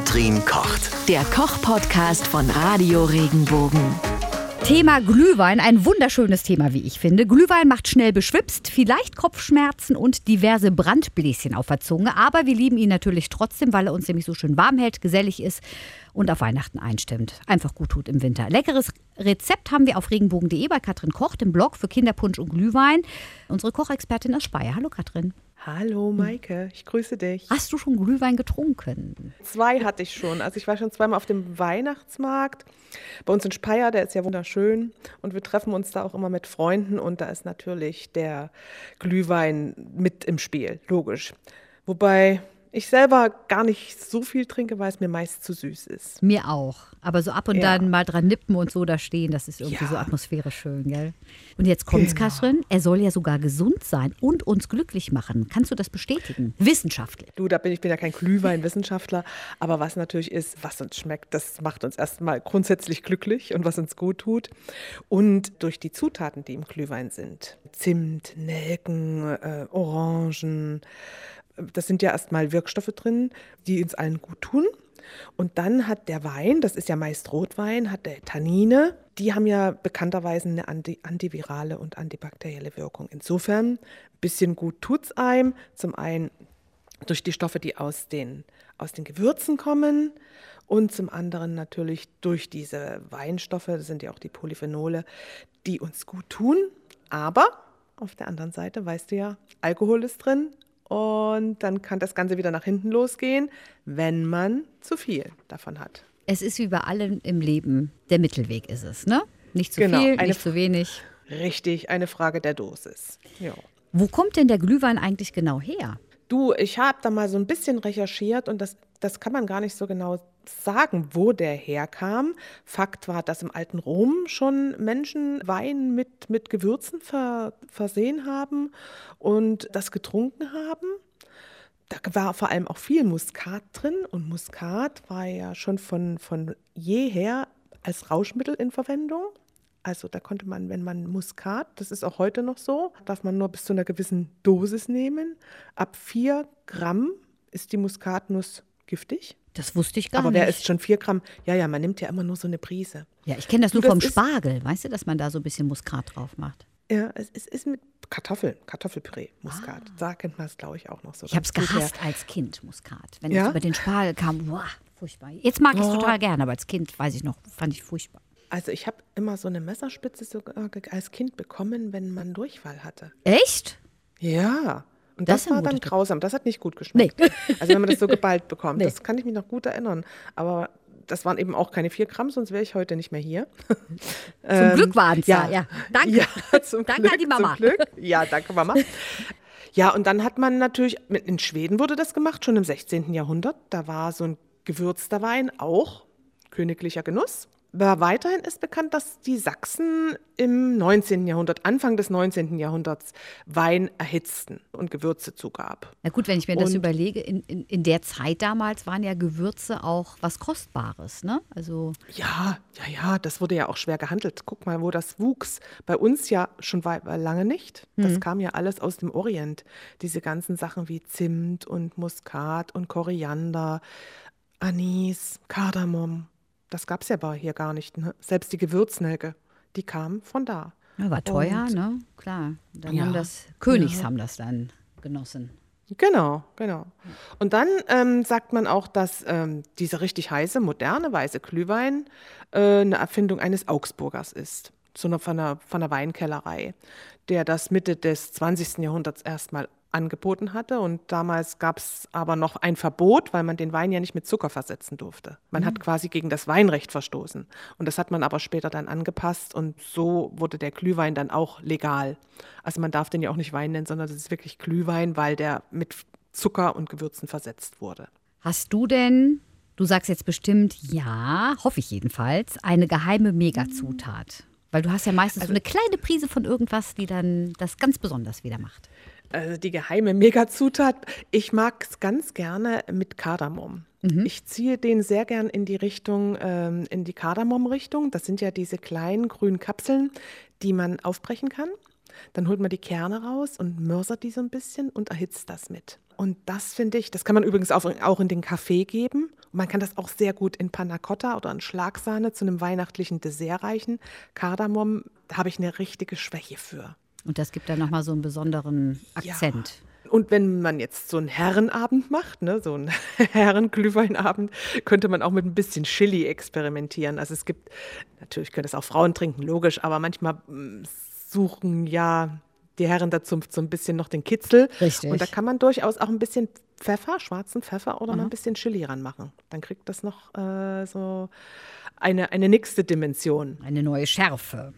Katrin kocht. Der Koch-Podcast von Radio Regenbogen. Thema Glühwein, ein wunderschönes Thema, wie ich finde. Glühwein macht schnell beschwipst, vielleicht Kopfschmerzen und diverse Brandbläschen auf der Zunge. Aber wir lieben ihn natürlich trotzdem, weil er uns nämlich so schön warm hält, gesellig ist und auf Weihnachten einstimmt. Einfach gut tut im Winter. Leckeres Rezept haben wir auf regenbogen.de bei Katrin Koch, dem Blog für Kinderpunsch und Glühwein. Unsere Kochexpertin aus Speyer. Hallo Katrin. Hallo Maike, ich grüße dich. Hast du schon Glühwein getrunken? Zwei hatte ich schon. Also ich war schon zweimal auf dem Weihnachtsmarkt. Bei uns in Speyer, der ist ja wunderschön. Und wir treffen uns da auch immer mit Freunden und da ist natürlich der Glühwein mit im Spiel, logisch. Wobei ich selber gar nicht so viel trinke, weil es mir meist zu süß ist. Mir auch. Aber so ab und Ja. dann mal dran nippen und so da stehen, das ist irgendwie Ja. so atmosphärisch schön, gell? Und jetzt kommt's, Genau. Katrin. Er soll ja sogar gesund sein und uns glücklich machen. Kannst du das bestätigen? Wissenschaftlich. Du, da bin ich bin ja kein Glühweinwissenschaftler, aber was natürlich ist, was uns schmeckt, das macht uns erstmal grundsätzlich glücklich und was uns gut tut. Und durch die Zutaten, die im Glühwein sind, Zimt, Nelken, äh, Orangen, das sind ja erstmal Wirkstoffe drin, die uns allen gut tun. Und dann hat der Wein, das ist ja meist Rotwein, hat der Tannine, die haben ja bekannterweise eine anti antivirale und antibakterielle Wirkung. Insofern, ein bisschen gut tut's einem. Zum einen durch die Stoffe, die aus den, aus den Gewürzen kommen und zum anderen natürlich durch diese Weinstoffe, das sind ja auch die Polyphenole, die uns gut tun. Aber auf der anderen Seite, weißt du ja, Alkohol ist drin und dann kann das Ganze wieder nach hinten losgehen, wenn man zu viel davon hat. Es ist wie bei allem im Leben. Der Mittelweg ist es, ne? Nicht zu Genau, viel, nicht zu wenig. Richtig, eine Frage der Dosis. Ja. Wo kommt denn der Glühwein eigentlich genau her? Du, ich habe da mal so ein bisschen recherchiert und das, das kann man gar nicht so genau sagen, wo der herkam. Fakt war, dass im alten Rom schon Menschen Wein mit, mit Gewürzen ver, versehen haben und das getrunken haben. Da war vor allem auch viel Muskat drin und Muskat war ja schon von, von jeher als Rauschmittel in Verwendung. Also da konnte man, wenn man Muskat, das ist auch heute noch so, darf man nur bis zu einer gewissen Dosis nehmen. Ab 4 Gramm ist die Muskatnuss giftig. Das wusste ich gar Aber nicht. wer isst schon 4 Gramm? Ja, ja, man nimmt ja immer nur so eine Prise. ja, ich kenne das nur das vom ist- Spargel, weißt du, dass man da so ein bisschen Muskat drauf macht. Ja, es, es ist mit Kartoffeln, Kartoffelpüree, Muskat. Da kennt man es, glaube ich, auch noch so. Ah. Ich habe es gut her. gehasst als Kind, Muskat. Wenn Ja? es über den Spargel kam, boah, furchtbar. Jetzt mag ich es Oh. total gerne, aber als Kind, weiß ich noch, fand ich furchtbar. Also ich habe immer so eine Messerspitze sogar ge- als Kind bekommen, wenn man Durchfall hatte. Echt? Ja. Und Das das, war dann grausam. Das hat nicht gut geschmeckt. Also wenn man das so geballt bekommt. Nee. Das kann ich mich noch gut erinnern. Aber das waren eben auch keine vier Gramm, sonst wäre ich heute nicht mehr hier. Zum Glück waren es ja. ja. ja. Danke. Ja, Danke Glück, an die Mama. Ja, danke Mama. Ja, und dann hat man natürlich, in Schweden wurde das gemacht, schon im 16. Jahrhundert. Da war so ein gewürzter Wein auch königlicher Genuss. Aber weiterhin ist bekannt, dass die Sachsen im 19. Jahrhundert, Anfang des 19. Jahrhunderts, Wein erhitzten und Gewürze zugab. Na gut, wenn ich mir das Und- überlege, in, in, in der Zeit damals waren ja Gewürze auch was Kostbares, ne? Also Ja, ja, ja, das wurde ja auch schwer gehandelt. Guck mal, wo das wuchs. Bei uns ja schon wei- lange nicht. Das kam ja alles aus dem Orient. Diese ganzen Sachen wie Zimt und Muskat und Koriander, Anis, Kardamom. Das gab es ja aber hier gar nicht. Ne? Selbst die Gewürznelke, die kamen von da. ja, war teuer, Und- ne? Klar. Dann Ja. haben das, Königs haben das dann genossen. Genau, genau. Und dann ähm, sagt man auch, dass ähm, dieser richtig heiße, moderne weiße Glühwein äh, eine Erfindung eines Augsburgers ist. So einer, von, einer, von einer Weinkellerei, der das Mitte des 20. Jahrhunderts erstmal angeboten hatte. Und damals gab es aber noch ein Verbot, weil man den Wein ja nicht mit Zucker versetzen durfte. Man hat quasi gegen das Weinrecht verstoßen. Und das hat man aber später dann angepasst und so wurde der Glühwein dann auch legal. Also man darf den ja auch nicht Wein nennen, sondern das ist wirklich Glühwein, weil der mit Zucker und Gewürzen versetzt wurde. Hast du denn, du sagst jetzt bestimmt ja, hoffe ich jedenfalls, eine geheime Megazutat? Weil du hast ja meistens Also so eine kleine Prise von irgendwas, die dann das ganz besonders wieder macht. Also die geheime Megazutat. Ich mag es ganz gerne mit Kardamom. Ich ziehe den sehr gern in die Richtung, ähm, in die Kardamom-Richtung. Das sind ja diese kleinen grünen Kapseln, die man aufbrechen kann. Dann holt man die Kerne raus und mörsert die so ein bisschen und erhitzt das mit. Und das finde ich, das kann man übrigens auch, auch in den Kaffee geben Man kann das auch sehr gut in Panna Cotta oder in Schlagsahne zu einem weihnachtlichen Dessert reichen. Kardamom, da habe ich eine richtige Schwäche für. Und das gibt dann nochmal so einen besonderen Akzent. Ja. Und wenn man jetzt so einen Herrenabend macht, ne, so einen Herrenglühweinabend, könnte man auch mit ein bisschen Chili experimentieren. Also es gibt, natürlich können es auch Frauen trinken, logisch, aber manchmal mm, suchen ja die Herren dazu so ein bisschen noch den Kitzel. Richtig. Und da kann man durchaus auch ein bisschen Pfeffer, schwarzen Pfeffer oder mhm. mal ein bisschen Chili ranmachen. Dann kriegt das noch äh, so eine, eine nächste Dimension. Eine neue Schärfe.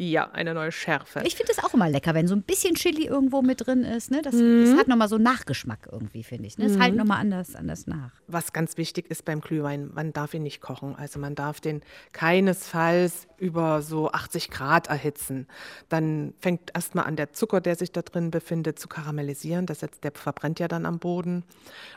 Ja, eine neue Schärfe. Ich finde es auch immer lecker, wenn so ein bisschen Chili irgendwo mit drin ist. Ne? Das, mhm. das hat nochmal so einen Nachgeschmack irgendwie, finde ich. Ne? Es mhm. halt nochmal anders, anders nach. Was ganz wichtig ist beim Glühwein, man darf ihn nicht kochen. Also man darf den keinesfalls über so 80 Grad erhitzen. Dann fängt erstmal an, der Zucker, der sich da drin befindet, zu karamellisieren. Das jetzt, der verbrennt ja dann am Boden.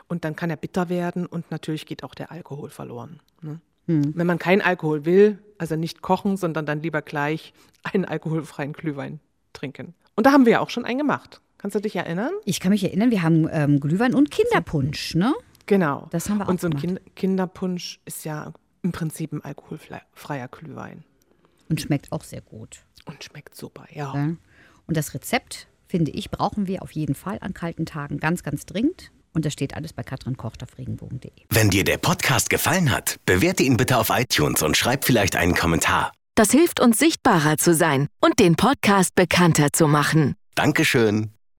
Und dann kann er bitter werden und natürlich geht auch der Alkohol verloren. Ne? Hm. Wenn man keinen Alkohol will, also nicht kochen, sondern dann lieber gleich einen alkoholfreien Glühwein trinken. Und da haben wir ja auch schon einen gemacht. Kannst du dich erinnern? Ich kann mich erinnern, wir haben ähm, Glühwein und Kinderpunsch, ne? Genau. Das haben wir auch Und so ein kind Kinderpunsch ist ja im Prinzip ein alkoholfreier Glühwein. Und schmeckt auch sehr gut. Und schmeckt super, ja. ja. Und das Rezept, finde ich, brauchen wir auf jeden Fall an kalten Tagen ganz, ganz dringend. Und das steht alles bei Katrin Kocht auf regenbogen.de. Wenn dir der Podcast gefallen hat, bewerte ihn bitte auf iTunes und schreib vielleicht einen Kommentar. Das hilft uns sichtbarer zu sein und den Podcast bekannter zu machen. Dankeschön.